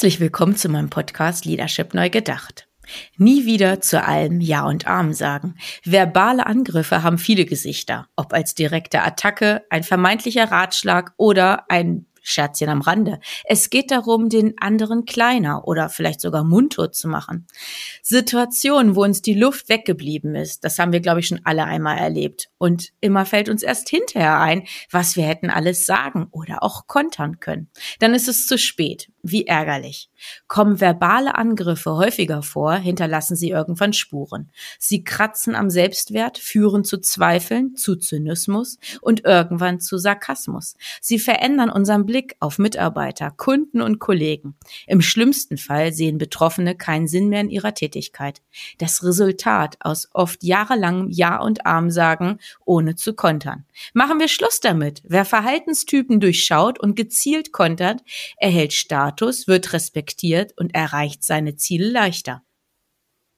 Herzlich willkommen zu meinem Podcast Leadership Neu Gedacht. Nie wieder zu allem Ja und Arm sagen. Verbale Angriffe haben viele Gesichter, ob als direkte Attacke, ein vermeintlicher Ratschlag oder ein Scherzchen am Rande. Es geht darum, den anderen kleiner oder vielleicht sogar mundtot zu machen. Situationen, wo uns die Luft weggeblieben ist, das haben wir, glaube ich, schon alle einmal erlebt. Und immer fällt uns erst hinterher ein, was wir hätten alles sagen oder auch kontern können. Dann ist es zu spät. Wie ärgerlich. Kommen verbale Angriffe häufiger vor, hinterlassen sie irgendwann Spuren. Sie kratzen am Selbstwert, führen zu Zweifeln, zu Zynismus und irgendwann zu Sarkasmus. Sie verändern unseren Blick auf Mitarbeiter, Kunden und Kollegen. Im schlimmsten Fall sehen Betroffene keinen Sinn mehr in ihrer Tätigkeit. Das Resultat aus oft jahrelangem Ja und Arm sagen, ohne zu kontern. Machen wir Schluss damit. Wer Verhaltenstypen durchschaut und gezielt kontert, erhält Status Status wird respektiert und erreicht seine Ziele leichter.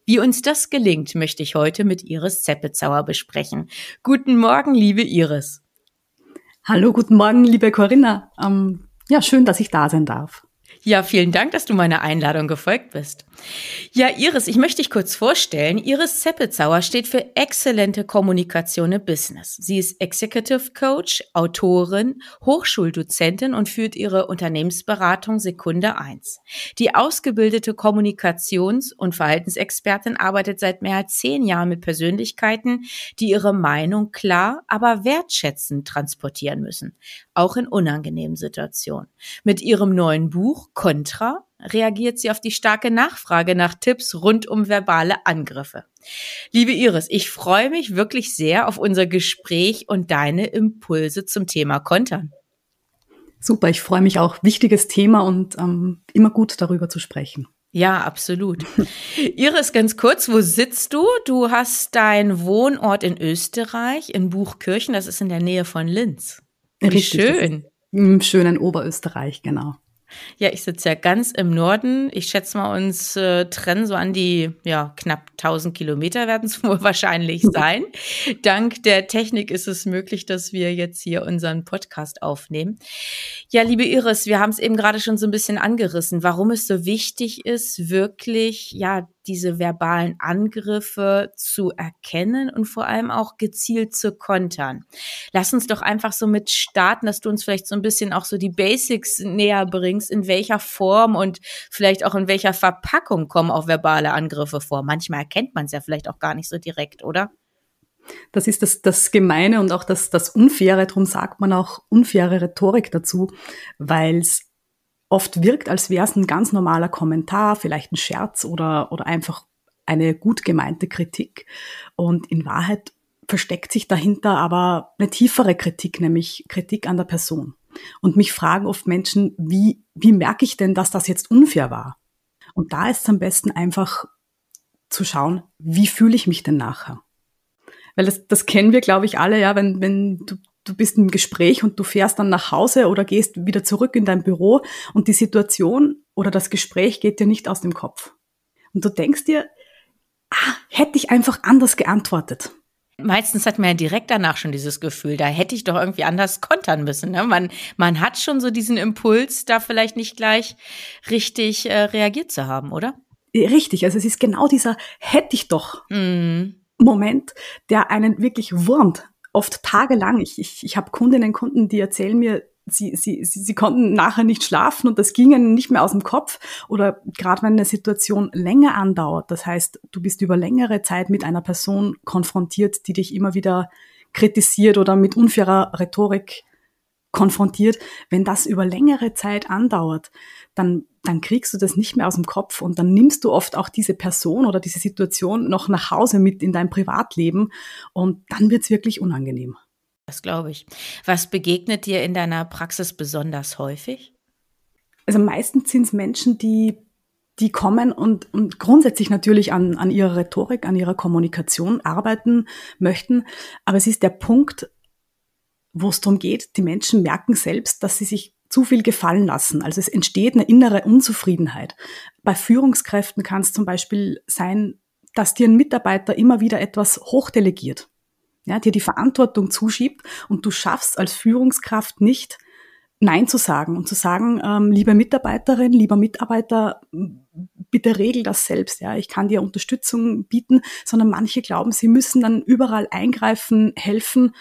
Wie uns das gelingt, möchte ich heute mit Iris Zeppezauer besprechen. Guten Morgen, liebe Iris. Hallo, guten Morgen, liebe Corinna. Ähm, ja, schön, dass ich da sein darf. Ja, vielen Dank, dass du meiner Einladung gefolgt bist. Ja, Iris, ich möchte dich kurz vorstellen. Iris Zeppelzauer steht für exzellente Kommunikation im Business. Sie ist Executive Coach, Autorin, Hochschuldozentin und führt ihre Unternehmensberatung Sekunde 1. Die ausgebildete Kommunikations- und Verhaltensexpertin arbeitet seit mehr als zehn Jahren mit Persönlichkeiten, die ihre Meinung klar, aber wertschätzend transportieren müssen, auch in unangenehmen Situationen. Mit ihrem neuen Buch Contra reagiert sie auf die starke Nachfrage nach Tipps rund um verbale Angriffe. Liebe Iris, ich freue mich wirklich sehr auf unser Gespräch und deine Impulse zum Thema Kontern. Super, ich freue mich auch. Wichtiges Thema und ähm, immer gut darüber zu sprechen. Ja, absolut. Iris, ganz kurz, wo sitzt du? Du hast deinen Wohnort in Österreich, in Buchkirchen, das ist in der Nähe von Linz. Wie Richtig, schön. Im schönen Oberösterreich, genau. Ja, ich sitze ja ganz im Norden. Ich schätze mal, uns äh, trennen so an die ja, knapp 1000 Kilometer werden es wohl wahrscheinlich sein. Dank der Technik ist es möglich, dass wir jetzt hier unseren Podcast aufnehmen. Ja, liebe Iris, wir haben es eben gerade schon so ein bisschen angerissen, warum es so wichtig ist, wirklich ja diese verbalen Angriffe zu erkennen und vor allem auch gezielt zu kontern. Lass uns doch einfach so mit starten, dass du uns vielleicht so ein bisschen auch so die Basics näher bringst, in welcher Form und vielleicht auch in welcher Verpackung kommen auch verbale Angriffe vor. Manchmal erkennt man es ja vielleicht auch gar nicht so direkt, oder? Das ist das, das Gemeine und auch das, das Unfaire, darum sagt man auch unfaire Rhetorik dazu, weil es oft wirkt, als wäre es ein ganz normaler Kommentar, vielleicht ein Scherz oder, oder einfach eine gut gemeinte Kritik. Und in Wahrheit versteckt sich dahinter aber eine tiefere Kritik, nämlich Kritik an der Person. Und mich fragen oft Menschen, wie, wie merke ich denn, dass das jetzt unfair war? Und da ist es am besten einfach zu schauen, wie fühle ich mich denn nachher? Weil das, das kennen wir, glaube ich, alle, ja, wenn, wenn du du bist im Gespräch und du fährst dann nach Hause oder gehst wieder zurück in dein Büro und die Situation oder das Gespräch geht dir nicht aus dem Kopf. Und du denkst dir, ah, hätte ich einfach anders geantwortet. Meistens hat man ja direkt danach schon dieses Gefühl, da hätte ich doch irgendwie anders kontern müssen. Ne? Man, man hat schon so diesen Impuls, da vielleicht nicht gleich richtig äh, reagiert zu haben, oder? Richtig, also es ist genau dieser hätte ich doch mm. Moment, der einen wirklich wurmt oft tagelang. Ich, ich, ich habe Kundinnen und Kunden, die erzählen mir, sie, sie, sie, sie konnten nachher nicht schlafen und das ging ihnen nicht mehr aus dem Kopf. Oder gerade wenn eine Situation länger andauert, das heißt, du bist über längere Zeit mit einer Person konfrontiert, die dich immer wieder kritisiert oder mit unfairer Rhetorik konfrontiert, wenn das über längere Zeit andauert, dann, dann kriegst du das nicht mehr aus dem Kopf und dann nimmst du oft auch diese Person oder diese Situation noch nach Hause mit in dein Privatleben und dann wird's wirklich unangenehm. Das glaube ich. Was begegnet dir in deiner Praxis besonders häufig? Also meistens sind es Menschen, die die kommen und, und grundsätzlich natürlich an, an ihrer Rhetorik, an ihrer Kommunikation arbeiten möchten. Aber es ist der Punkt, wo es darum geht, die Menschen merken selbst, dass sie sich zu viel gefallen lassen. Also es entsteht eine innere Unzufriedenheit. Bei Führungskräften kann es zum Beispiel sein, dass dir ein Mitarbeiter immer wieder etwas hochdelegiert, ja, dir die Verantwortung zuschiebt und du schaffst als Führungskraft nicht, Nein zu sagen und zu sagen, ähm, liebe Mitarbeiterin, lieber Mitarbeiter, bitte regel das selbst, ja, ich kann dir Unterstützung bieten, sondern manche glauben, sie müssen dann überall eingreifen, helfen,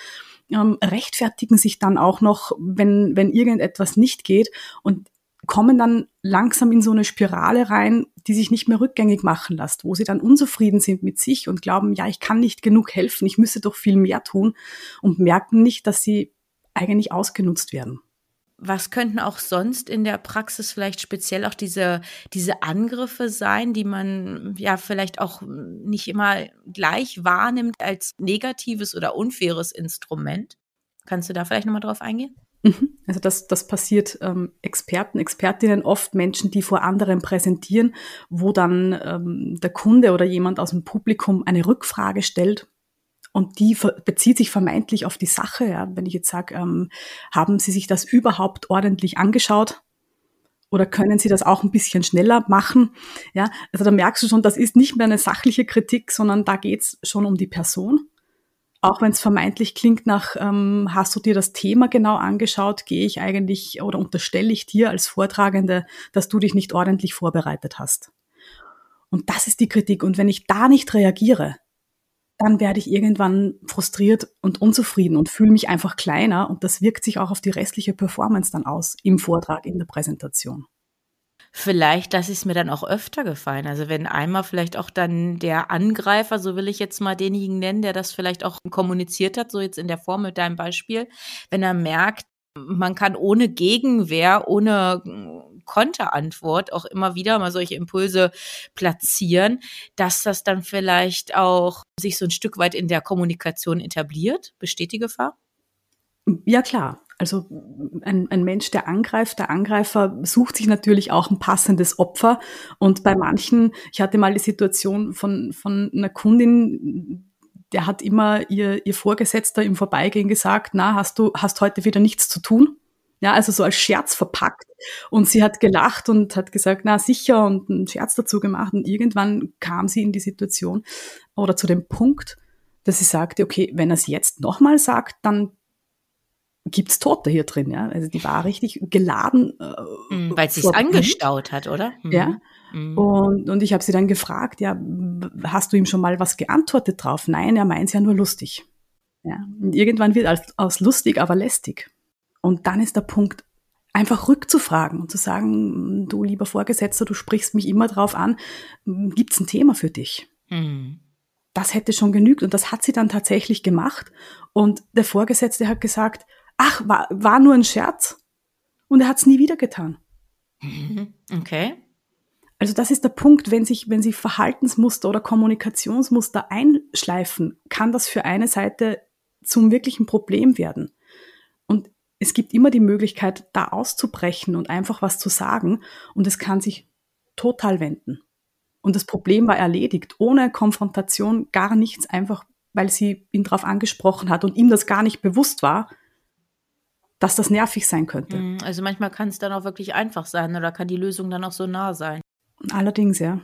ähm, rechtfertigen sich dann auch noch, wenn, wenn irgendetwas nicht geht und kommen dann langsam in so eine Spirale rein, die sich nicht mehr rückgängig machen lässt, wo sie dann unzufrieden sind mit sich und glauben, ja, ich kann nicht genug helfen, ich müsse doch viel mehr tun und merken nicht, dass sie eigentlich ausgenutzt werden was könnten auch sonst in der Praxis vielleicht speziell auch diese, diese Angriffe sein, die man ja vielleicht auch nicht immer gleich wahrnimmt als negatives oder unfaires Instrument? Kannst du da vielleicht nochmal drauf eingehen? Mhm. Also das, das passiert ähm, Experten, Expertinnen, oft Menschen, die vor anderen präsentieren, wo dann ähm, der Kunde oder jemand aus dem Publikum eine Rückfrage stellt und die bezieht sich vermeintlich auf die Sache. Ja. Wenn ich jetzt sage, ähm, haben Sie sich das überhaupt ordentlich angeschaut? Oder können Sie das auch ein bisschen schneller machen? Ja, also da merkst du schon, das ist nicht mehr eine sachliche Kritik, sondern da geht's schon um die Person. Auch wenn es vermeintlich klingt nach, ähm, hast du dir das Thema genau angeschaut, gehe ich eigentlich oder unterstelle ich dir als Vortragende, dass du dich nicht ordentlich vorbereitet hast. Und das ist die Kritik. Und wenn ich da nicht reagiere, dann werde ich irgendwann frustriert und unzufrieden und fühle mich einfach kleiner und das wirkt sich auch auf die restliche Performance dann aus im Vortrag, in der Präsentation. Vielleicht das ist mir dann auch öfter gefallen. Also wenn einmal vielleicht auch dann der Angreifer, so will ich jetzt mal denjenigen nennen, der das vielleicht auch kommuniziert hat, so jetzt in der Form mit deinem Beispiel, wenn er merkt, man kann ohne Gegenwehr, ohne Konterantwort auch immer wieder mal solche Impulse platzieren, dass das dann vielleicht auch sich so ein Stück weit in der Kommunikation etabliert? Besteht die Gefahr? Ja, klar. Also ein, ein Mensch, der angreift, der Angreifer sucht sich natürlich auch ein passendes Opfer. Und bei manchen, ich hatte mal die Situation von, von einer Kundin, der hat immer ihr, ihr Vorgesetzter im Vorbeigehen gesagt, na, hast du, hast heute wieder nichts zu tun? Ja, also so als Scherz verpackt. Und sie hat gelacht und hat gesagt, na sicher und einen Scherz dazu gemacht. Und irgendwann kam sie in die Situation oder zu dem Punkt, dass sie sagte, okay, wenn er es jetzt nochmal sagt, dann gibt's Tote hier drin, ja. Also die war richtig geladen. Äh, mm, Weil es sich angestaut hat, oder? Mhm. Ja. Mhm. Und, und ich habe sie dann gefragt, ja, hast du ihm schon mal was geantwortet drauf? Nein, er meint ja nur lustig. Ja. Und irgendwann wird aus lustig aber lästig. Und dann ist der Punkt, einfach rückzufragen und zu sagen, du lieber Vorgesetzter, du sprichst mich immer drauf an, gibt's ein Thema für dich? Mhm. Das hätte schon genügt und das hat sie dann tatsächlich gemacht. Und der Vorgesetzte hat gesagt, ach, war, war nur ein Scherz. Und er hat es nie wieder getan. Mhm. Okay. Also das ist der Punkt, wenn sich, wenn sich Verhaltensmuster oder Kommunikationsmuster einschleifen, kann das für eine Seite zum wirklichen Problem werden. Es gibt immer die Möglichkeit, da auszubrechen und einfach was zu sagen und es kann sich total wenden. Und das Problem war erledigt, ohne Konfrontation, gar nichts, einfach weil sie ihn darauf angesprochen hat und ihm das gar nicht bewusst war, dass das nervig sein könnte. Mhm, also manchmal kann es dann auch wirklich einfach sein oder kann die Lösung dann auch so nah sein. Allerdings, ja.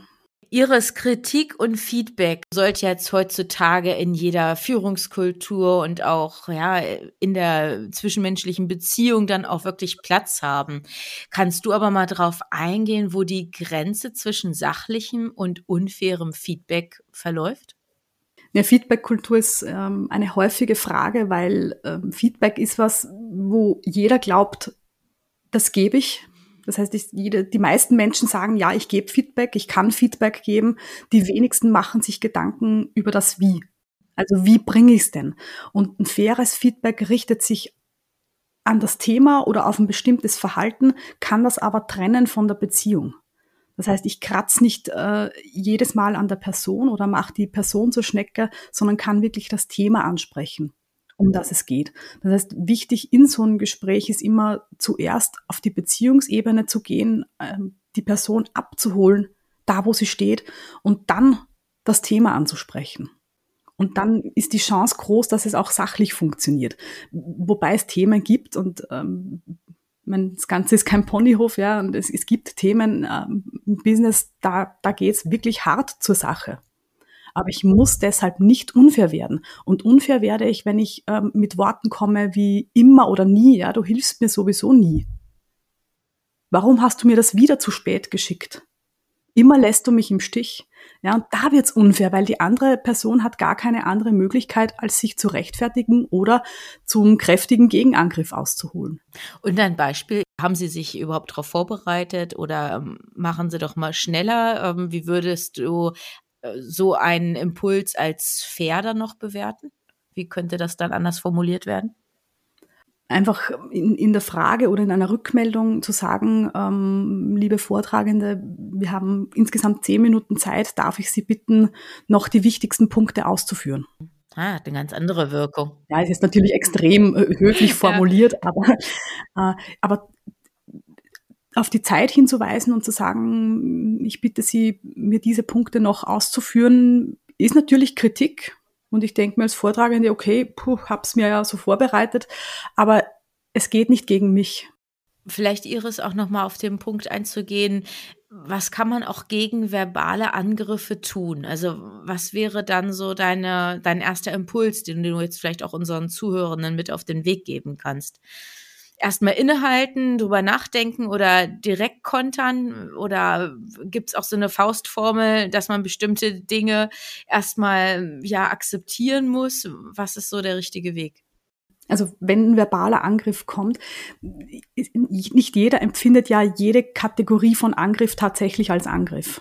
Ihres Kritik und Feedback sollte jetzt heutzutage in jeder Führungskultur und auch ja in der zwischenmenschlichen Beziehung dann auch wirklich Platz haben. Kannst du aber mal darauf eingehen, wo die Grenze zwischen sachlichem und unfairem Feedback verläuft? Ja, Feedback-Kultur ist ähm, eine häufige Frage, weil ähm, Feedback ist was, wo jeder glaubt, das gebe ich, das heißt, ich, jede, die meisten Menschen sagen, ja, ich gebe Feedback, ich kann Feedback geben. Die wenigsten machen sich Gedanken über das Wie. Also wie bringe ich es denn? Und ein faires Feedback richtet sich an das Thema oder auf ein bestimmtes Verhalten, kann das aber trennen von der Beziehung. Das heißt, ich kratze nicht äh, jedes Mal an der Person oder mache die Person zur Schnecke, sondern kann wirklich das Thema ansprechen um das es geht. Das heißt, wichtig in so einem Gespräch ist immer zuerst auf die Beziehungsebene zu gehen, ähm, die Person abzuholen, da wo sie steht und dann das Thema anzusprechen. Und dann ist die Chance groß, dass es auch sachlich funktioniert. Wobei es Themen gibt und ähm, mein, das Ganze ist kein Ponyhof, ja, und es, es gibt Themen ähm, im Business, da, da geht's wirklich hart zur Sache. Aber ich muss deshalb nicht unfair werden. Und unfair werde ich, wenn ich ähm, mit Worten komme wie immer oder nie, ja, du hilfst mir sowieso nie. Warum hast du mir das wieder zu spät geschickt? Immer lässt du mich im Stich. Ja, und da wird's unfair, weil die andere Person hat gar keine andere Möglichkeit, als sich zu rechtfertigen oder zum kräftigen Gegenangriff auszuholen. Und ein Beispiel, haben Sie sich überhaupt darauf vorbereitet oder ähm, machen Sie doch mal schneller? Ähm, wie würdest du so einen Impuls als fair dann noch bewerten? Wie könnte das dann anders formuliert werden? einfach in, in der Frage oder in einer Rückmeldung zu sagen, ähm, liebe Vortragende, wir haben insgesamt zehn Minuten Zeit, darf ich Sie bitten, noch die wichtigsten Punkte auszuführen. Ah, hat eine ganz andere Wirkung. Ja, es ist natürlich extrem äh, höflich formuliert, aber, äh, aber auf die Zeit hinzuweisen und zu sagen, ich bitte Sie, mir diese Punkte noch auszuführen, ist natürlich Kritik, und ich denke mir als Vortragende, okay, puh, hab's mir ja so vorbereitet, aber es geht nicht gegen mich. Vielleicht Iris auch nochmal auf den Punkt einzugehen, was kann man auch gegen verbale Angriffe tun? Also was wäre dann so deine, dein erster Impuls, den du jetzt vielleicht auch unseren Zuhörenden mit auf den Weg geben kannst? Erstmal innehalten, drüber nachdenken oder direkt kontern? Oder gibt es auch so eine Faustformel, dass man bestimmte Dinge erstmal ja akzeptieren muss? Was ist so der richtige Weg? Also wenn ein verbaler Angriff kommt, nicht jeder empfindet ja jede Kategorie von Angriff tatsächlich als Angriff.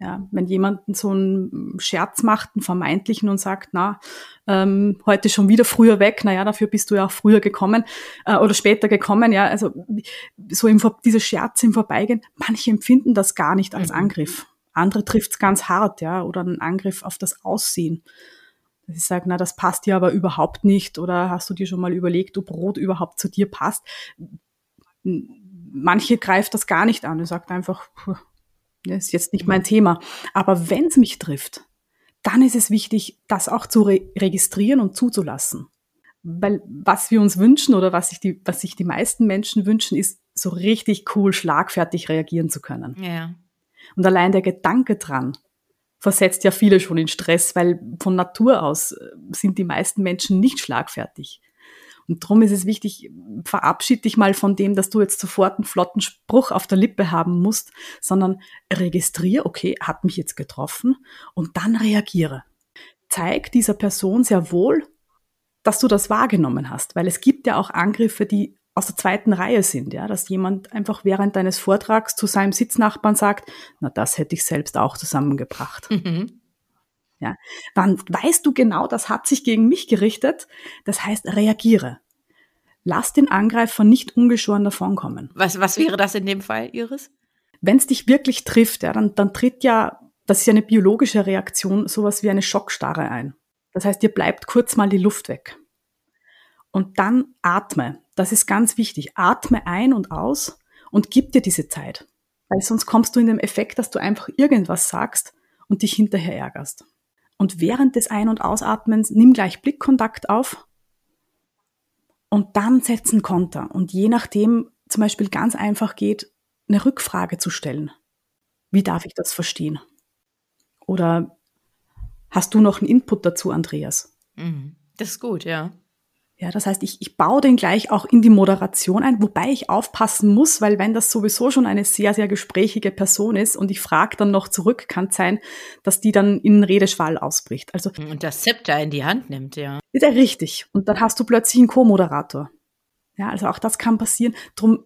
Ja, wenn jemand so einen Scherz macht, einen vermeintlichen und sagt, na, ähm, heute schon wieder früher weg, naja, dafür bist du ja auch früher gekommen äh, oder später gekommen, ja, also so im, diese Scherz im Vorbeigehen, manche empfinden das gar nicht als mhm. Angriff. Andere trifft es ganz hart, ja, oder einen Angriff auf das Aussehen. Dass ich sage, na, das passt dir aber überhaupt nicht oder hast du dir schon mal überlegt, ob Brot überhaupt zu dir passt? Manche greift das gar nicht an und sagt einfach, das ist jetzt nicht mein Thema. Aber wenn es mich trifft, dann ist es wichtig, das auch zu re registrieren und zuzulassen. Weil was wir uns wünschen oder was sich die, was sich die meisten Menschen wünschen, ist so richtig cool, schlagfertig reagieren zu können. Ja. Und allein der Gedanke dran versetzt ja viele schon in Stress, weil von Natur aus äh, sind die meisten Menschen nicht schlagfertig. Und darum ist es wichtig, verabschied dich mal von dem, dass du jetzt sofort einen flotten Spruch auf der Lippe haben musst, sondern registriere, okay, hat mich jetzt getroffen und dann reagiere. Zeig dieser Person sehr wohl, dass du das wahrgenommen hast, weil es gibt ja auch Angriffe, die aus der zweiten Reihe sind, ja, dass jemand einfach während deines Vortrags zu seinem Sitznachbarn sagt, na, das hätte ich selbst auch zusammengebracht. Mhm. Ja, dann weißt du genau, das hat sich gegen mich gerichtet. Das heißt, reagiere. Lass den Angreifer nicht ungeschoren davonkommen. Was, was wäre das in dem Fall, Iris? Wenn es dich wirklich trifft, ja, dann, dann tritt ja, das ist ja eine biologische Reaktion, sowas wie eine Schockstarre ein. Das heißt, dir bleibt kurz mal die Luft weg. Und dann atme. Das ist ganz wichtig. Atme ein und aus und gib dir diese Zeit. Weil sonst kommst du in den Effekt, dass du einfach irgendwas sagst und dich hinterher ärgerst. Und während des Ein- und Ausatmens nimm gleich Blickkontakt auf und dann setzen Konter. Und je nachdem zum Beispiel ganz einfach geht, eine Rückfrage zu stellen. Wie darf ich das verstehen? Oder hast du noch einen Input dazu, Andreas? Mhm. Das ist gut, ja. Ja, das heißt, ich, ich baue den gleich auch in die Moderation ein, wobei ich aufpassen muss, weil wenn das sowieso schon eine sehr, sehr gesprächige Person ist und ich frage dann noch zurück, kann sein, dass die dann in Redeschwall ausbricht. Also und das Zepter in die Hand nimmt, ja. Ist ja richtig. Und dann hast du plötzlich einen Co-Moderator. Ja, also auch das kann passieren. Drum,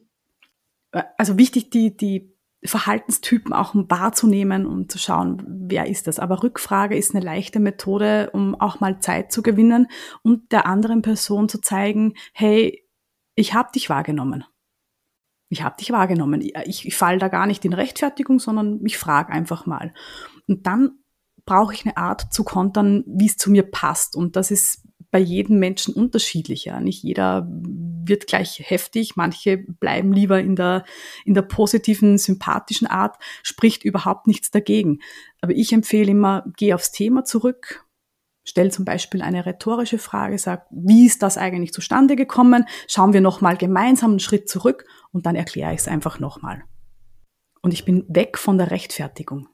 äh, also wichtig, die, die Verhaltenstypen auch wahrzunehmen und zu schauen, wer ist das. Aber Rückfrage ist eine leichte Methode, um auch mal Zeit zu gewinnen und der anderen Person zu zeigen, hey, ich habe dich wahrgenommen. Ich habe dich wahrgenommen. Ich, ich falle da gar nicht in Rechtfertigung, sondern ich frage einfach mal. Und dann brauche ich eine Art zu kontern, wie es zu mir passt. Und das ist bei jedem Menschen unterschiedlich. Ja. Nicht jeder wird gleich heftig, manche bleiben lieber in der, in der positiven, sympathischen Art, spricht überhaupt nichts dagegen. Aber ich empfehle immer, geh aufs Thema zurück, stell zum Beispiel eine rhetorische Frage, sag, wie ist das eigentlich zustande gekommen? Schauen wir nochmal gemeinsam einen Schritt zurück und dann erkläre ich es einfach nochmal. Und ich bin weg von der Rechtfertigung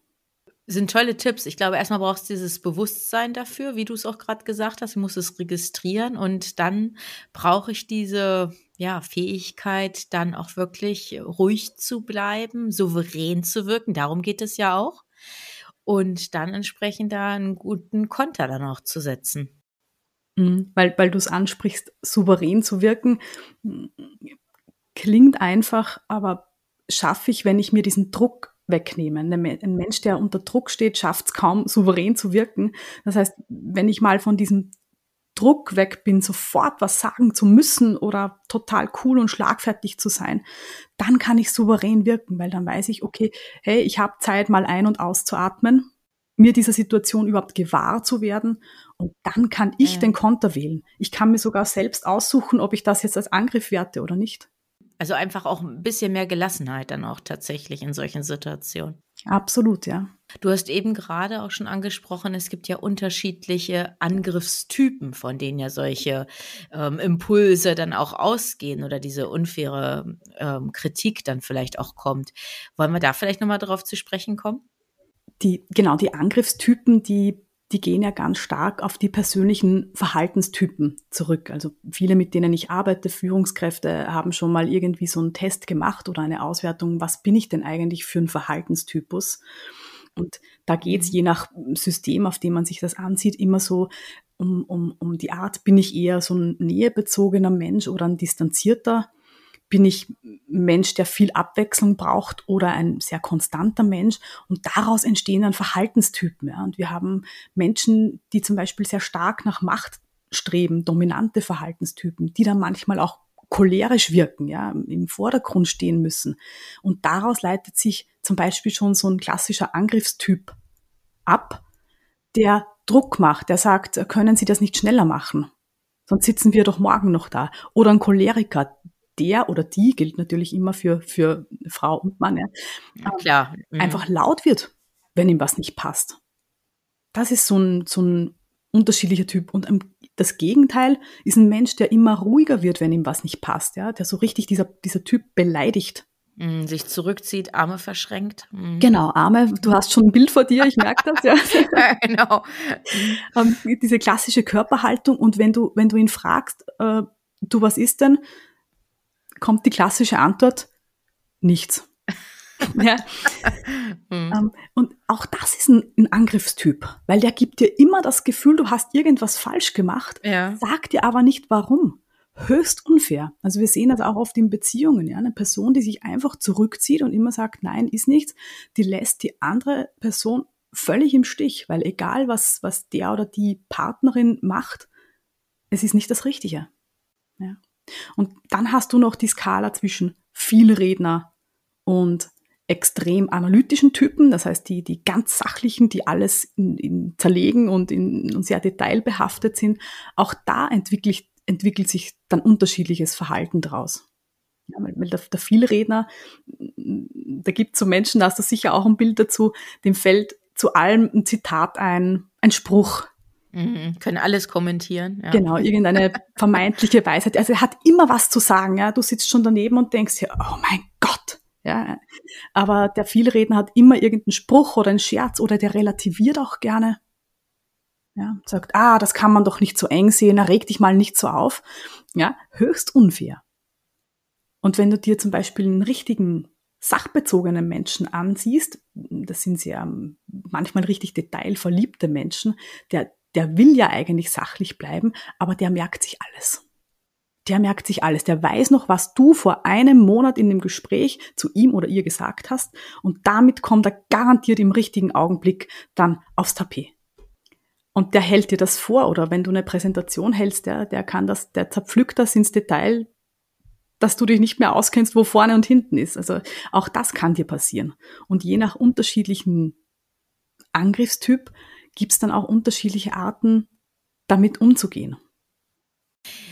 sind tolle Tipps. Ich glaube, erstmal brauchst du dieses Bewusstsein dafür, wie du es auch gerade gesagt hast. Ich muss es registrieren und dann brauche ich diese ja, Fähigkeit, dann auch wirklich ruhig zu bleiben, souverän zu wirken. Darum geht es ja auch. Und dann entsprechend da einen guten Konter dann auch zu setzen. Mhm, weil, weil du es ansprichst, souverän zu wirken, klingt einfach, aber schaffe ich, wenn ich mir diesen Druck wegnehmen. Ein Mensch, der unter Druck steht, schafft es kaum, souverän zu wirken. Das heißt, wenn ich mal von diesem Druck weg bin, sofort was sagen zu müssen oder total cool und schlagfertig zu sein, dann kann ich souverän wirken, weil dann weiß ich, okay, hey, ich habe Zeit, mal ein- und auszuatmen, mir dieser Situation überhaupt gewahr zu werden und dann kann ich ja. den Konter wählen. Ich kann mir sogar selbst aussuchen, ob ich das jetzt als Angriff werte oder nicht. Also einfach auch ein bisschen mehr Gelassenheit dann auch tatsächlich in solchen Situationen. Absolut, ja. Du hast eben gerade auch schon angesprochen, es gibt ja unterschiedliche Angriffstypen, von denen ja solche ähm, Impulse dann auch ausgehen oder diese unfaire ähm, Kritik dann vielleicht auch kommt. Wollen wir da vielleicht nochmal drauf zu sprechen kommen? Die, genau, die Angriffstypen, die die gehen ja ganz stark auf die persönlichen Verhaltenstypen zurück. Also viele, mit denen ich arbeite, Führungskräfte, haben schon mal irgendwie so einen Test gemacht oder eine Auswertung, was bin ich denn eigentlich für ein Verhaltenstypus? Und da geht es je nach System, auf dem man sich das ansieht, immer so um, um, um die Art, bin ich eher so ein nähebezogener Mensch oder ein distanzierter bin ich Mensch, der viel Abwechslung braucht oder ein sehr konstanter Mensch? Und daraus entstehen dann Verhaltenstypen. Ja. Und wir haben Menschen, die zum Beispiel sehr stark nach Macht streben, dominante Verhaltenstypen, die dann manchmal auch cholerisch wirken, ja, im Vordergrund stehen müssen. Und daraus leitet sich zum Beispiel schon so ein klassischer Angriffstyp ab, der Druck macht, der sagt, können Sie das nicht schneller machen? Sonst sitzen wir doch morgen noch da. Oder ein Choleriker, der oder die gilt natürlich immer für, für Frau und Mann, ja, ja klar. Mhm. einfach laut wird, wenn ihm was nicht passt. Das ist so ein, so ein unterschiedlicher Typ. Und das Gegenteil ist ein Mensch, der immer ruhiger wird, wenn ihm was nicht passt, ja, der so richtig dieser, dieser Typ beleidigt. Mhm, sich zurückzieht, Arme verschränkt. Mhm. Genau, Arme. Du hast schon ein Bild vor dir, ich merke das, ja. ja genau. Ähm, diese klassische Körperhaltung und wenn du, wenn du ihn fragst, äh, du, was ist denn? Kommt die klassische Antwort, nichts. ja. mhm. um, und auch das ist ein, ein, Angriffstyp, weil der gibt dir immer das Gefühl, du hast irgendwas falsch gemacht, ja. sagt dir aber nicht warum. Höchst unfair. Also wir sehen das auch oft in Beziehungen. Ja? Eine Person, die sich einfach zurückzieht und immer sagt, nein, ist nichts, die lässt die andere Person völlig im Stich, weil egal was, was der oder die Partnerin macht, es ist nicht das Richtige. Und dann hast du noch die Skala zwischen Vielredner und extrem analytischen Typen, das heißt die, die ganz sachlichen, die alles in, in zerlegen und, in, und sehr detailbehaftet sind. Auch da entwickelt, entwickelt sich dann unterschiedliches Verhalten draus. Ja, weil der, der Vielredner, da gibt es so Menschen, da hast du sicher auch ein Bild dazu, dem fällt zu allem ein Zitat ein, ein Spruch, Mhm, können alles kommentieren. Ja. Genau, irgendeine vermeintliche Weisheit. Also er hat immer was zu sagen. Ja, du sitzt schon daneben und denkst ja, oh mein Gott. Ja, aber der Vielredner hat immer irgendeinen Spruch oder einen Scherz oder der relativiert auch gerne. Ja, sagt, ah, das kann man doch nicht so eng sehen, reg dich mal nicht so auf. Ja, höchst unfair. Und wenn du dir zum Beispiel einen richtigen sachbezogenen Menschen ansiehst, das sind sehr manchmal richtig detailverliebte Menschen, der, der will ja eigentlich sachlich bleiben, aber der merkt sich alles. Der merkt sich alles. Der weiß noch, was du vor einem Monat in dem Gespräch zu ihm oder ihr gesagt hast und damit kommt er garantiert im richtigen Augenblick dann aufs Tapet. Und der hält dir das vor oder wenn du eine Präsentation hältst, der, der kann das, der zerpflückt das ins Detail, dass du dich nicht mehr auskennst, wo vorne und hinten ist. Also auch das kann dir passieren. Und je nach unterschiedlichen Angriffstyp gibt es dann auch unterschiedliche Arten, damit umzugehen.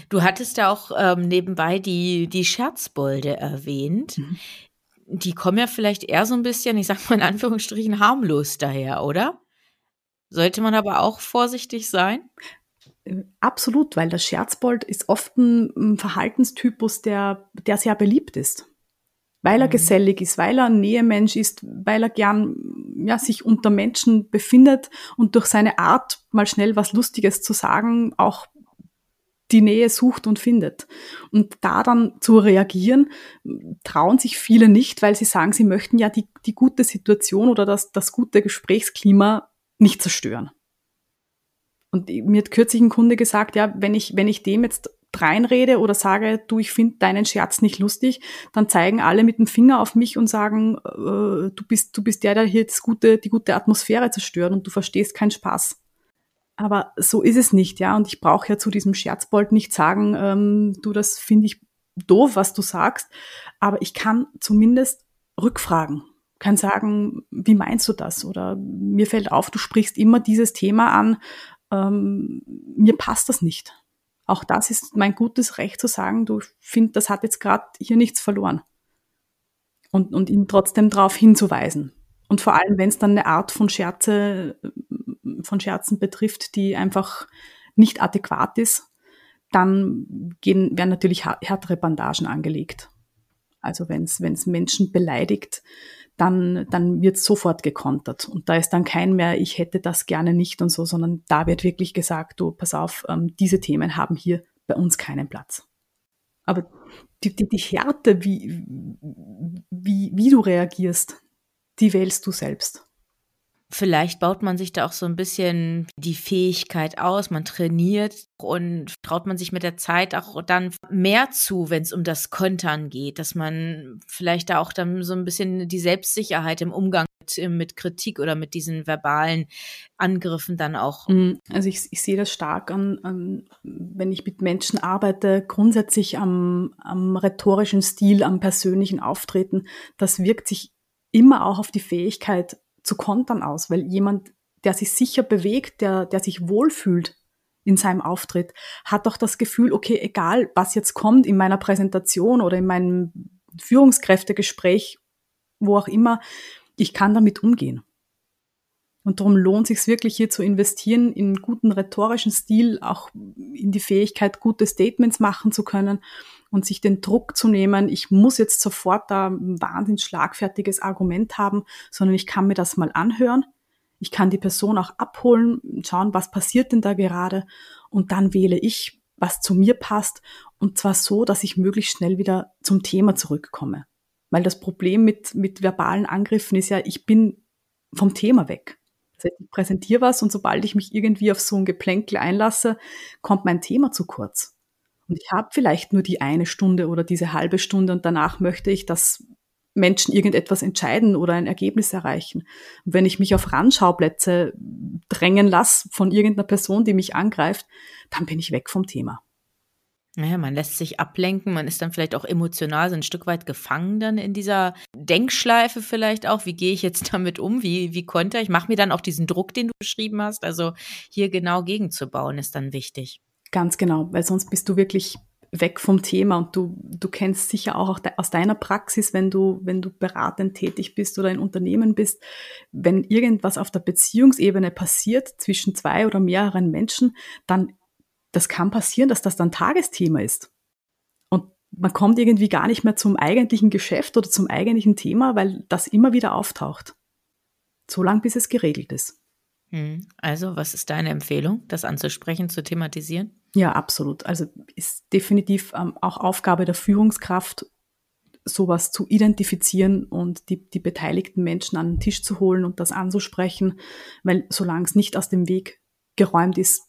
Du hattest ja auch ähm, nebenbei die, die Scherzbolde erwähnt. Mhm. Die kommen ja vielleicht eher so ein bisschen, ich sag mal in Anführungsstrichen, harmlos daher, oder? Sollte man aber auch vorsichtig sein? Äh, absolut, weil der Scherzbold ist oft ein Verhaltenstypus, der, der sehr beliebt ist. Weil er mhm. gesellig ist, weil er ein Nähemensch ist, weil er gern ja, sich unter Menschen befindet und durch seine Art, mal schnell was Lustiges zu sagen, auch die Nähe sucht und findet. Und da dann zu reagieren, trauen sich viele nicht, weil sie sagen, sie möchten ja die, die gute Situation oder das, das gute Gesprächsklima nicht zerstören. Und mir hat kürzlich ein Kunde gesagt, ja, wenn ich, wenn ich dem jetzt reinrede oder sage, du, ich finde deinen Scherz nicht lustig, dann zeigen alle mit dem Finger auf mich und sagen, äh, du bist, du bist der, der hier das gute, die gute Atmosphäre zerstört und du verstehst keinen Spaß. Aber so ist es nicht, ja. Und ich brauche ja zu diesem Scherzbold nicht sagen, ähm, du, das finde ich doof, was du sagst. Aber ich kann zumindest rückfragen kann sagen, wie meinst du das? Oder mir fällt auf, du sprichst immer dieses Thema an, ähm, mir passt das nicht. Auch das ist mein gutes Recht zu sagen, du find, das hat jetzt gerade hier nichts verloren. Und, und ihn trotzdem darauf hinzuweisen. Und vor allem, wenn es dann eine Art von Scherze, von Scherzen betrifft, die einfach nicht adäquat ist, dann gehen, werden natürlich härtere Bandagen angelegt. Also wenn es Menschen beleidigt, dann, dann wird sofort gekontert. Und da ist dann kein mehr, ich hätte das gerne nicht und so, sondern da wird wirklich gesagt, du, pass auf, ähm, diese Themen haben hier bei uns keinen Platz. Aber die, die, die Härte, wie, wie, wie du reagierst, die wählst du selbst. Vielleicht baut man sich da auch so ein bisschen die Fähigkeit aus, man trainiert und traut man sich mit der Zeit auch dann mehr zu, wenn es um das Kontern geht, dass man vielleicht da auch dann so ein bisschen die Selbstsicherheit im Umgang mit, mit Kritik oder mit diesen verbalen Angriffen dann auch. Mhm. Also ich, ich sehe das stark an, an, wenn ich mit Menschen arbeite, grundsätzlich am, am rhetorischen Stil, am persönlichen Auftreten. Das wirkt sich immer auch auf die Fähigkeit zu kontern aus, weil jemand, der sich sicher bewegt, der, der sich wohlfühlt in seinem Auftritt, hat doch das Gefühl, okay, egal was jetzt kommt in meiner Präsentation oder in meinem Führungskräftegespräch, wo auch immer, ich kann damit umgehen. Und darum lohnt sich wirklich hier zu investieren in guten rhetorischen Stil, auch in die Fähigkeit, gute Statements machen zu können und sich den Druck zu nehmen, ich muss jetzt sofort da ein wahnsinnig schlagfertiges Argument haben, sondern ich kann mir das mal anhören. Ich kann die Person auch abholen, schauen, was passiert denn da gerade und dann wähle ich, was zu mir passt und zwar so, dass ich möglichst schnell wieder zum Thema zurückkomme. Weil das Problem mit, mit verbalen Angriffen ist ja, ich bin vom Thema weg. Das heißt, ich präsentiere was und sobald ich mich irgendwie auf so ein Geplänkel einlasse, kommt mein Thema zu kurz. Und ich habe vielleicht nur die eine Stunde oder diese halbe Stunde und danach möchte ich, dass Menschen irgendetwas entscheiden oder ein Ergebnis erreichen. Und wenn ich mich auf Randschauplätze drängen lasse von irgendeiner Person, die mich angreift, dann bin ich weg vom Thema. Naja, man lässt sich ablenken, man ist dann vielleicht auch emotional so ein Stück weit gefangen dann in dieser Denkschleife vielleicht auch. Wie gehe ich jetzt damit um? Wie, wie konnte ich? Mach mir dann auch diesen Druck, den du beschrieben hast. Also hier genau gegenzubauen, ist dann wichtig. Ganz genau, weil sonst bist du wirklich weg vom Thema und du, du kennst sicher auch aus deiner Praxis, wenn du, wenn du beratend tätig bist oder in Unternehmen bist, wenn irgendwas auf der Beziehungsebene passiert zwischen zwei oder mehreren Menschen, dann, das kann passieren, dass das dann Tagesthema ist. Und man kommt irgendwie gar nicht mehr zum eigentlichen Geschäft oder zum eigentlichen Thema, weil das immer wieder auftaucht. So lange, bis es geregelt ist. Hm. Also, was ist deine Empfehlung, das anzusprechen, zu thematisieren? Ja, absolut. Also ist definitiv ähm, auch Aufgabe der Führungskraft, sowas zu identifizieren und die, die beteiligten Menschen an den Tisch zu holen und das anzusprechen, weil solange es nicht aus dem Weg geräumt ist,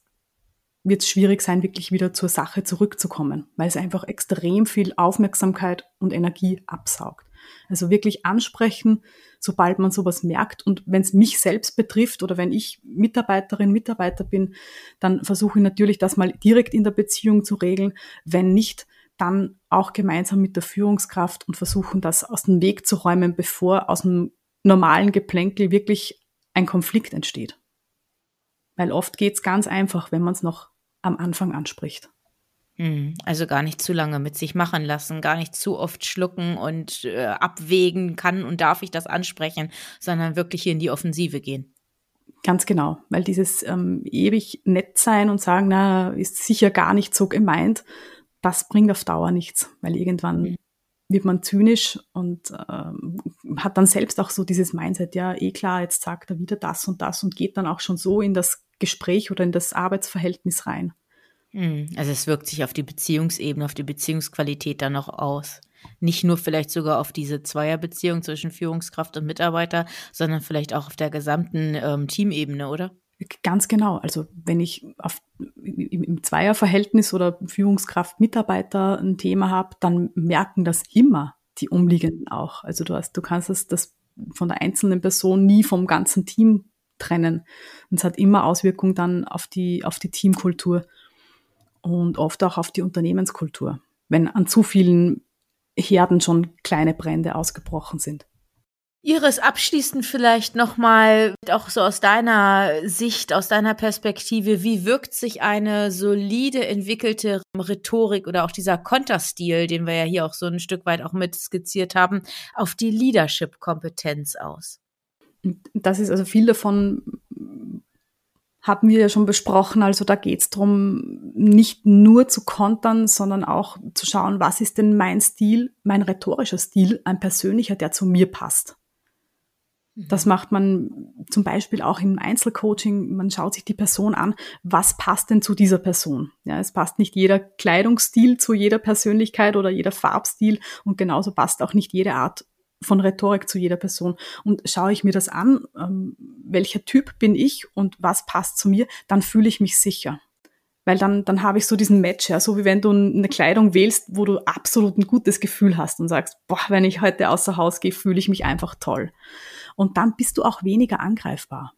wird es schwierig sein, wirklich wieder zur Sache zurückzukommen, weil es einfach extrem viel Aufmerksamkeit und Energie absaugt. Also wirklich ansprechen, sobald man sowas merkt. Und wenn es mich selbst betrifft oder wenn ich Mitarbeiterin, Mitarbeiter bin, dann versuche ich natürlich, das mal direkt in der Beziehung zu regeln. Wenn nicht, dann auch gemeinsam mit der Führungskraft und versuchen, das aus dem Weg zu räumen, bevor aus dem normalen Geplänkel wirklich ein Konflikt entsteht. Weil oft geht es ganz einfach, wenn man es noch am Anfang anspricht. Hm, also gar nicht zu lange mit sich machen lassen, gar nicht zu oft schlucken und äh, abwägen, kann und darf ich das ansprechen, sondern wirklich hier in die Offensive gehen. Ganz genau, weil dieses ähm, ewig nett sein und sagen, na, ist sicher gar nicht so gemeint, das bringt auf Dauer nichts, weil irgendwann mhm. wird man zynisch und ähm, hat dann selbst auch so dieses Mindset, ja, eh klar, jetzt sagt er wieder das und das und geht dann auch schon so in das Gespräch oder in das Arbeitsverhältnis rein. Mhm. Also es wirkt sich auf die Beziehungsebene, auf die Beziehungsqualität dann noch aus. Nicht nur vielleicht sogar auf diese Zweierbeziehung zwischen Führungskraft und Mitarbeiter, sondern vielleicht auch auf der gesamten ähm, Teamebene, oder? Ganz genau. Also wenn ich auf, im, im Zweierverhältnis oder Führungskraft-Mitarbeiter ein Thema habe, dann merken das immer die Umliegenden auch. Also du hast, du kannst das, das von der einzelnen Person nie vom ganzen Team trennen. Und es hat immer Auswirkungen dann auf die, auf die Teamkultur und oft auch auf die Unternehmenskultur, wenn an zu vielen Herden schon kleine Brände ausgebrochen sind. Iris, abschließend vielleicht nochmal, auch so aus deiner Sicht, aus deiner Perspektive, wie wirkt sich eine solide entwickelte Rhetorik oder auch dieser Konterstil, den wir ja hier auch so ein Stück weit auch mit skizziert haben, auf die Leadership-Kompetenz aus? Das ist also viel davon haben wir ja schon besprochen. Also da geht es darum, nicht nur zu kontern, sondern auch zu schauen, was ist denn mein Stil, mein rhetorischer Stil, ein persönlicher, der zu mir passt. Mhm. Das macht man zum Beispiel auch im Einzelcoaching. Man schaut sich die Person an. Was passt denn zu dieser Person? Ja, es passt nicht jeder Kleidungsstil zu jeder Persönlichkeit oder jeder Farbstil und genauso passt auch nicht jede Art von Rhetorik zu jeder Person. Und schaue ich mir das an, ähm, welcher Typ bin ich und was passt zu mir, dann fühle ich mich sicher. Weil dann, dann habe ich so diesen Match, ja, so wie wenn du eine Kleidung wählst, wo du absolut ein gutes Gefühl hast und sagst, boah, wenn ich heute außer Haus gehe, fühle ich mich einfach toll. Und dann bist du auch weniger angreifbar.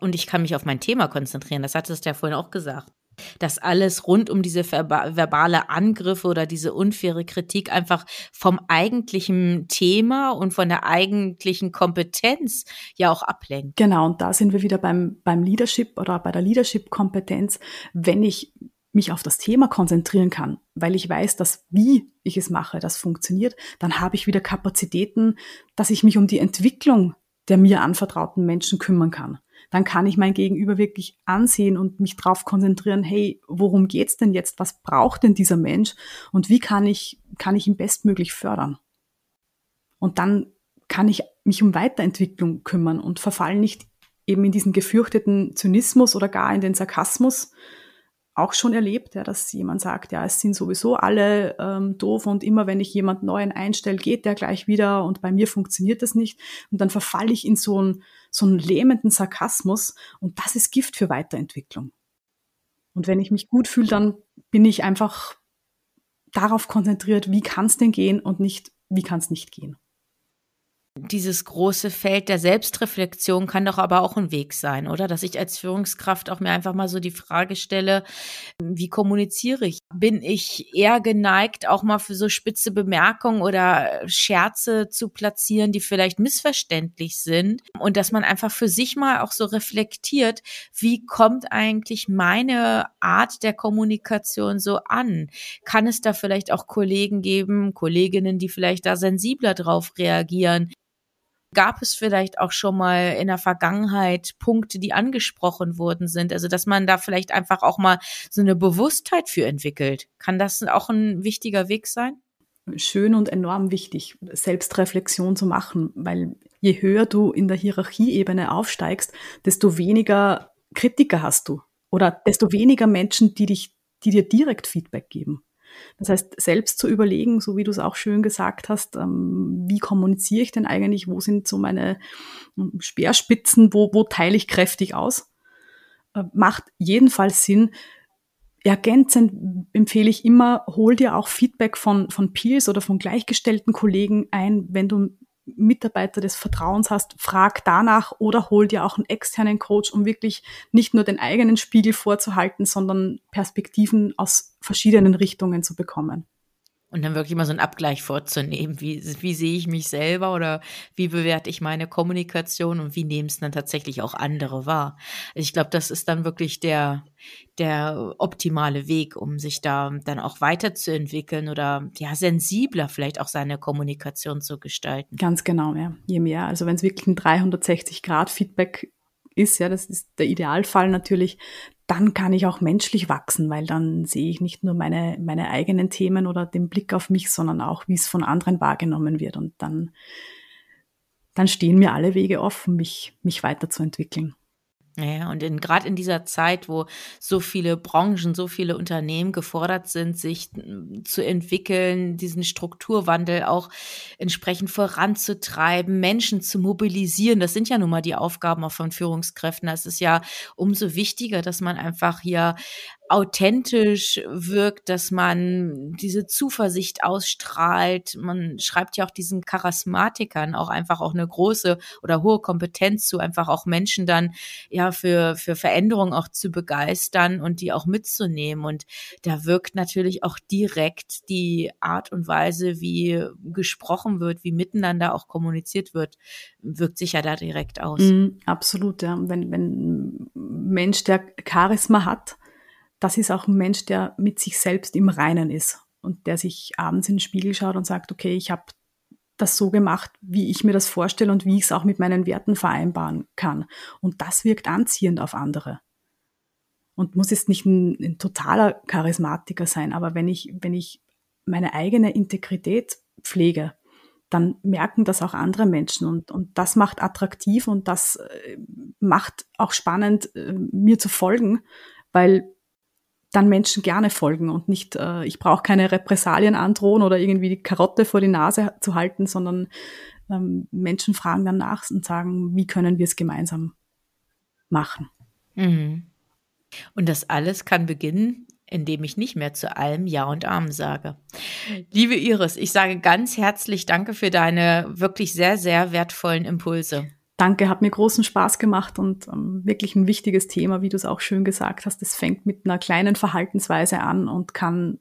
Und ich kann mich auf mein Thema konzentrieren. Das hattest du ja vorhin auch gesagt dass alles rund um diese verbale Angriffe oder diese unfaire Kritik einfach vom eigentlichen Thema und von der eigentlichen Kompetenz ja auch ablenkt. Genau, und da sind wir wieder beim, beim Leadership oder bei der Leadership-Kompetenz. Wenn ich mich auf das Thema konzentrieren kann, weil ich weiß, dass wie ich es mache, das funktioniert, dann habe ich wieder Kapazitäten, dass ich mich um die Entwicklung der mir anvertrauten Menschen kümmern kann dann kann ich mein Gegenüber wirklich ansehen und mich darauf konzentrieren, hey, worum geht's denn jetzt? Was braucht denn dieser Mensch? Und wie kann ich, kann ich ihn bestmöglich fördern? Und dann kann ich mich um Weiterentwicklung kümmern und verfallen nicht eben in diesen gefürchteten Zynismus oder gar in den Sarkasmus, auch schon erlebt, ja, dass jemand sagt, ja, es sind sowieso alle ähm, doof und immer wenn ich jemand Neuen einstelle, geht der gleich wieder und bei mir funktioniert das nicht. Und dann verfalle ich in so einen, so einen lähmenden Sarkasmus und das ist Gift für Weiterentwicklung. Und wenn ich mich gut fühle, dann bin ich einfach darauf konzentriert, wie kann es denn gehen und nicht, wie kann es nicht gehen dieses große Feld der Selbstreflexion kann doch aber auch ein Weg sein, oder? Dass ich als Führungskraft auch mir einfach mal so die Frage stelle, wie kommuniziere ich? Bin ich eher geneigt, auch mal für so spitze Bemerkungen oder Scherze zu platzieren, die vielleicht missverständlich sind? Und dass man einfach für sich mal auch so reflektiert, wie kommt eigentlich meine Art der Kommunikation so an? Kann es da vielleicht auch Kollegen geben, Kolleginnen, die vielleicht da sensibler drauf reagieren? Gab es vielleicht auch schon mal in der Vergangenheit Punkte, die angesprochen worden sind? Also, dass man da vielleicht einfach auch mal so eine Bewusstheit für entwickelt. Kann das auch ein wichtiger Weg sein? Schön und enorm wichtig, Selbstreflexion zu machen, weil je höher du in der Hierarchieebene aufsteigst, desto weniger Kritiker hast du oder desto weniger Menschen, die dich, die dir direkt Feedback geben. Das heißt, selbst zu überlegen, so wie du es auch schön gesagt hast, ähm, wie kommuniziere ich denn eigentlich, wo sind so meine ähm, Speerspitzen, wo, wo teile ich kräftig aus, äh, macht jedenfalls Sinn. Ergänzend empfehle ich immer, hol dir auch Feedback von, von Peers oder von gleichgestellten Kollegen ein, wenn du Mitarbeiter des Vertrauens hast, frag danach oder hol dir auch einen externen Coach, um wirklich nicht nur den eigenen Spiegel vorzuhalten, sondern Perspektiven aus verschiedenen Richtungen zu bekommen. Und dann wirklich mal so einen Abgleich vorzunehmen. Wie, wie sehe ich mich selber oder wie bewerte ich meine Kommunikation und wie nehmen es dann tatsächlich auch andere wahr? Ich glaube, das ist dann wirklich der, der optimale Weg, um sich da dann auch weiterzuentwickeln oder ja, sensibler vielleicht auch seine Kommunikation zu gestalten. Ganz genau, ja. Je mehr. Also wenn es wirklich ein 360-Grad-Feedback ist, ja, das ist der Idealfall natürlich, dann kann ich auch menschlich wachsen, weil dann sehe ich nicht nur meine, meine eigenen Themen oder den Blick auf mich, sondern auch, wie es von anderen wahrgenommen wird. Und dann, dann stehen mir alle Wege offen, mich, mich weiterzuentwickeln. Ja, und in, gerade in dieser Zeit, wo so viele Branchen, so viele Unternehmen gefordert sind, sich hm, zu entwickeln, diesen Strukturwandel auch entsprechend voranzutreiben, Menschen zu mobilisieren, das sind ja nun mal die Aufgaben auch von Führungskräften. Das ist ja umso wichtiger, dass man einfach hier authentisch wirkt, dass man diese Zuversicht ausstrahlt. Man schreibt ja auch diesen Charismatikern auch einfach auch eine große oder hohe Kompetenz zu, einfach auch Menschen dann ja für, für Veränderungen auch zu begeistern und die auch mitzunehmen. Und da wirkt natürlich auch direkt die Art und Weise, wie gesprochen wird, wie miteinander auch kommuniziert wird, wirkt sich ja da direkt aus. Mm, absolut, ja. Wenn, wenn ein Mensch, der Charisma hat, das ist auch ein Mensch, der mit sich selbst im Reinen ist und der sich abends in den Spiegel schaut und sagt, okay, ich habe das so gemacht, wie ich mir das vorstelle und wie ich es auch mit meinen Werten vereinbaren kann. Und das wirkt anziehend auf andere. Und muss jetzt nicht ein, ein totaler Charismatiker sein, aber wenn ich, wenn ich meine eigene Integrität pflege, dann merken das auch andere Menschen und, und das macht attraktiv und das äh, macht auch spannend, äh, mir zu folgen, weil dann Menschen gerne folgen und nicht, äh, ich brauche keine Repressalien androhen oder irgendwie die Karotte vor die Nase zu halten, sondern ähm, Menschen fragen dann nach und sagen, wie können wir es gemeinsam machen. Mhm. Und das alles kann beginnen, indem ich nicht mehr zu allem Ja und Amen sage. Liebe Iris, ich sage ganz herzlich Danke für deine wirklich sehr, sehr wertvollen Impulse. Danke, hat mir großen Spaß gemacht und ähm, wirklich ein wichtiges Thema, wie du es auch schön gesagt hast. Es fängt mit einer kleinen Verhaltensweise an und kann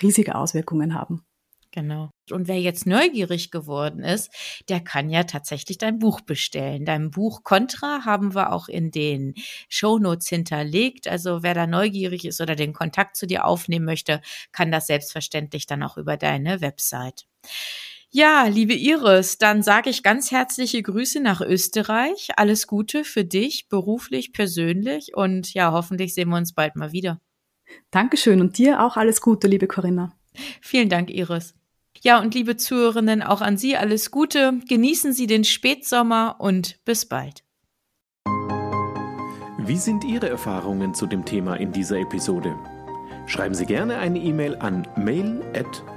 riesige Auswirkungen haben. Genau. Und wer jetzt neugierig geworden ist, der kann ja tatsächlich dein Buch bestellen. Dein Buch Contra haben wir auch in den Show Notes hinterlegt. Also wer da neugierig ist oder den Kontakt zu dir aufnehmen möchte, kann das selbstverständlich dann auch über deine Website. Ja, liebe Iris, dann sage ich ganz herzliche Grüße nach Österreich. Alles Gute für dich, beruflich, persönlich und ja, hoffentlich sehen wir uns bald mal wieder. Dankeschön und dir auch alles Gute, liebe Corinna. Vielen Dank, Iris. Ja, und liebe Zuhörerinnen, auch an Sie alles Gute. Genießen Sie den Spätsommer und bis bald. Wie sind Ihre Erfahrungen zu dem Thema in dieser Episode? Schreiben Sie gerne eine E-Mail an mail@